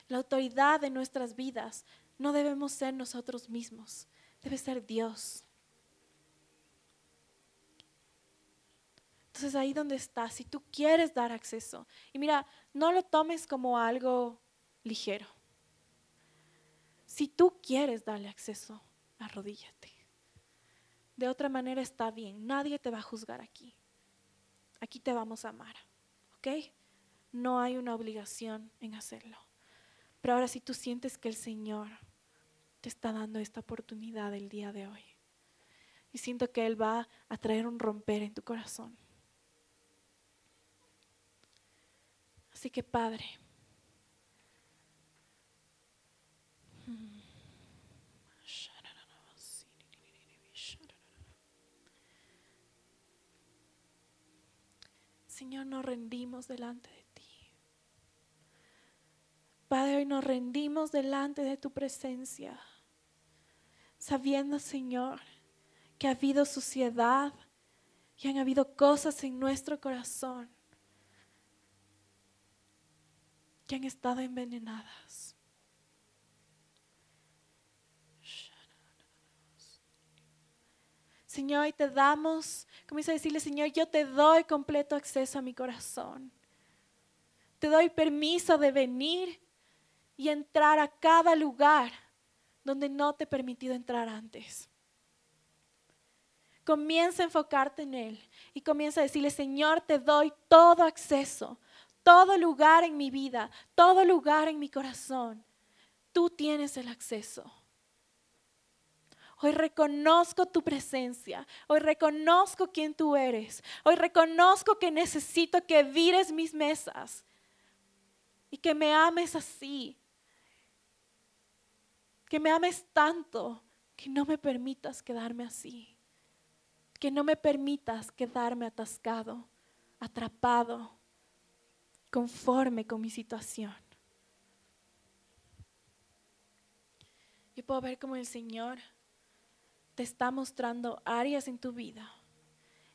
La autoridad de nuestras vidas no debemos ser nosotros mismos, debe ser Dios. Entonces ahí donde estás, si tú quieres dar acceso, y mira, no lo tomes como algo ligero. Si tú quieres darle acceso, arrodíllate. De otra manera está bien, nadie te va a juzgar aquí. Aquí te vamos a amar, ¿ok? No hay una obligación en hacerlo. Pero ahora si tú sientes que el Señor te está dando esta oportunidad el día de hoy, y siento que Él va a traer un romper en tu corazón. Así que Padre, Señor, nos rendimos delante de ti. Padre, hoy nos rendimos delante de tu presencia, sabiendo, Señor, que ha habido suciedad y han habido cosas en nuestro corazón que han estado envenenadas. Señor, y te damos, comienza a decirle, Señor, yo te doy completo acceso a mi corazón. Te doy permiso de venir y entrar a cada lugar donde no te he permitido entrar antes. Comienza a enfocarte en Él y comienza a decirle, Señor, te doy todo acceso, todo lugar en mi vida, todo lugar en mi corazón. Tú tienes el acceso. Hoy reconozco tu presencia. Hoy reconozco quién tú eres. Hoy reconozco que necesito que vires mis mesas y que me ames así. Que me ames tanto que no me permitas quedarme así. Que no me permitas quedarme atascado, atrapado, conforme con mi situación. Yo puedo ver como el Señor te está mostrando áreas en tu vida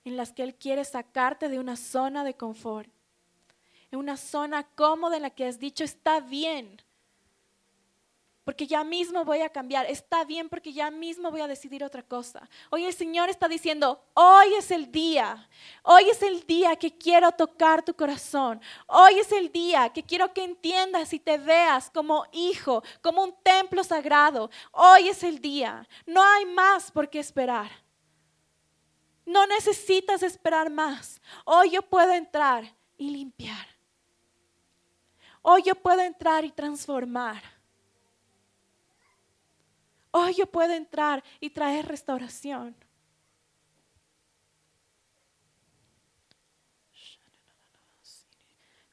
en las que Él quiere sacarte de una zona de confort, en una zona cómoda en la que has dicho está bien, porque ya mismo voy a cambiar, está bien porque ya mismo voy a decidir otra cosa. Hoy el Señor está diciendo, hoy es el día, hoy es el día que quiero tocar tu corazón, hoy es el día que quiero que entiendas y te veas como hijo, como un templo sagrado, hoy es el día, no hay más por qué esperar. No necesitas esperar más. Hoy yo puedo entrar y limpiar. Hoy yo puedo entrar y transformar. Hoy yo puedo entrar y traer restauración.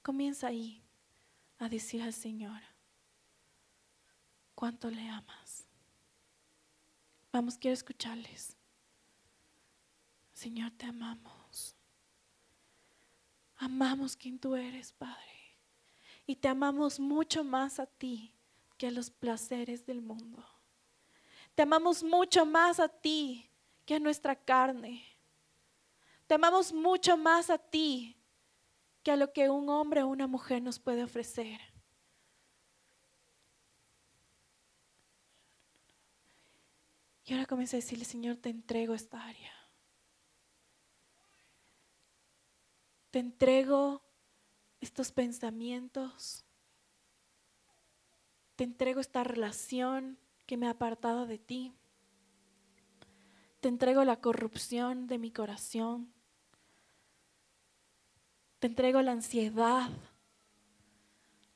Comienza ahí a decir al Señor cuánto le amas. Vamos, quiero escucharles. Señor, te amamos. Amamos quien tú eres, Padre. Y te amamos mucho más a ti que a los placeres del mundo. Te amamos mucho más a ti que a nuestra carne. Te amamos mucho más a ti que a lo que un hombre o una mujer nos puede ofrecer. Y ahora comencé a decirle, Señor, te entrego esta área. Te entrego estos pensamientos. Te entrego esta relación que me ha apartado de ti. Te entrego la corrupción de mi corazón. Te entrego la ansiedad.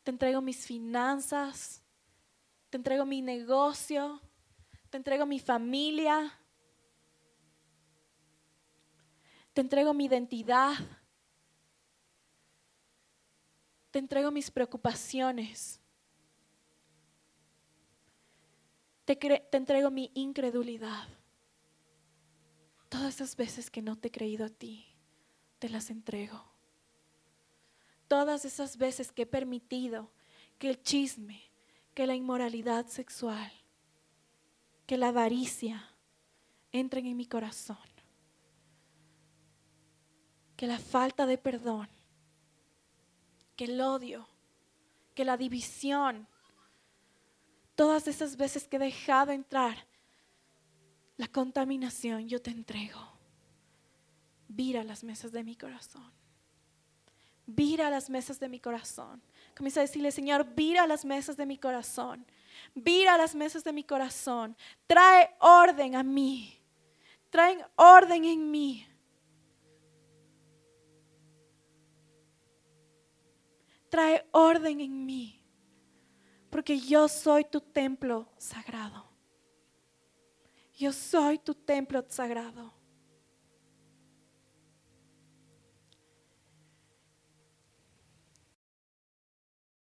Te entrego mis finanzas. Te entrego mi negocio. Te entrego mi familia. Te entrego mi identidad. Te entrego mis preocupaciones. Te, entrego mi incredulidad. Todas esas veces que no te he creído a ti, te las entrego. Todas esas veces que he permitido que el chisme, que la inmoralidad sexual, que la avaricia entren en mi corazón. Que la falta de perdón, que el odio, que la división, todas esas veces que he dejado entrar la contaminación, yo te entrego. Vira las mesas de mi corazón. Vira las mesas de mi corazón. Comienza a decirle, Señor, vira las mesas de mi corazón. Vira las mesas de mi corazón. Trae orden a mí. Trae orden en mí. Trae orden en mí. Porque yo soy tu templo sagrado. Yo soy tu templo sagrado.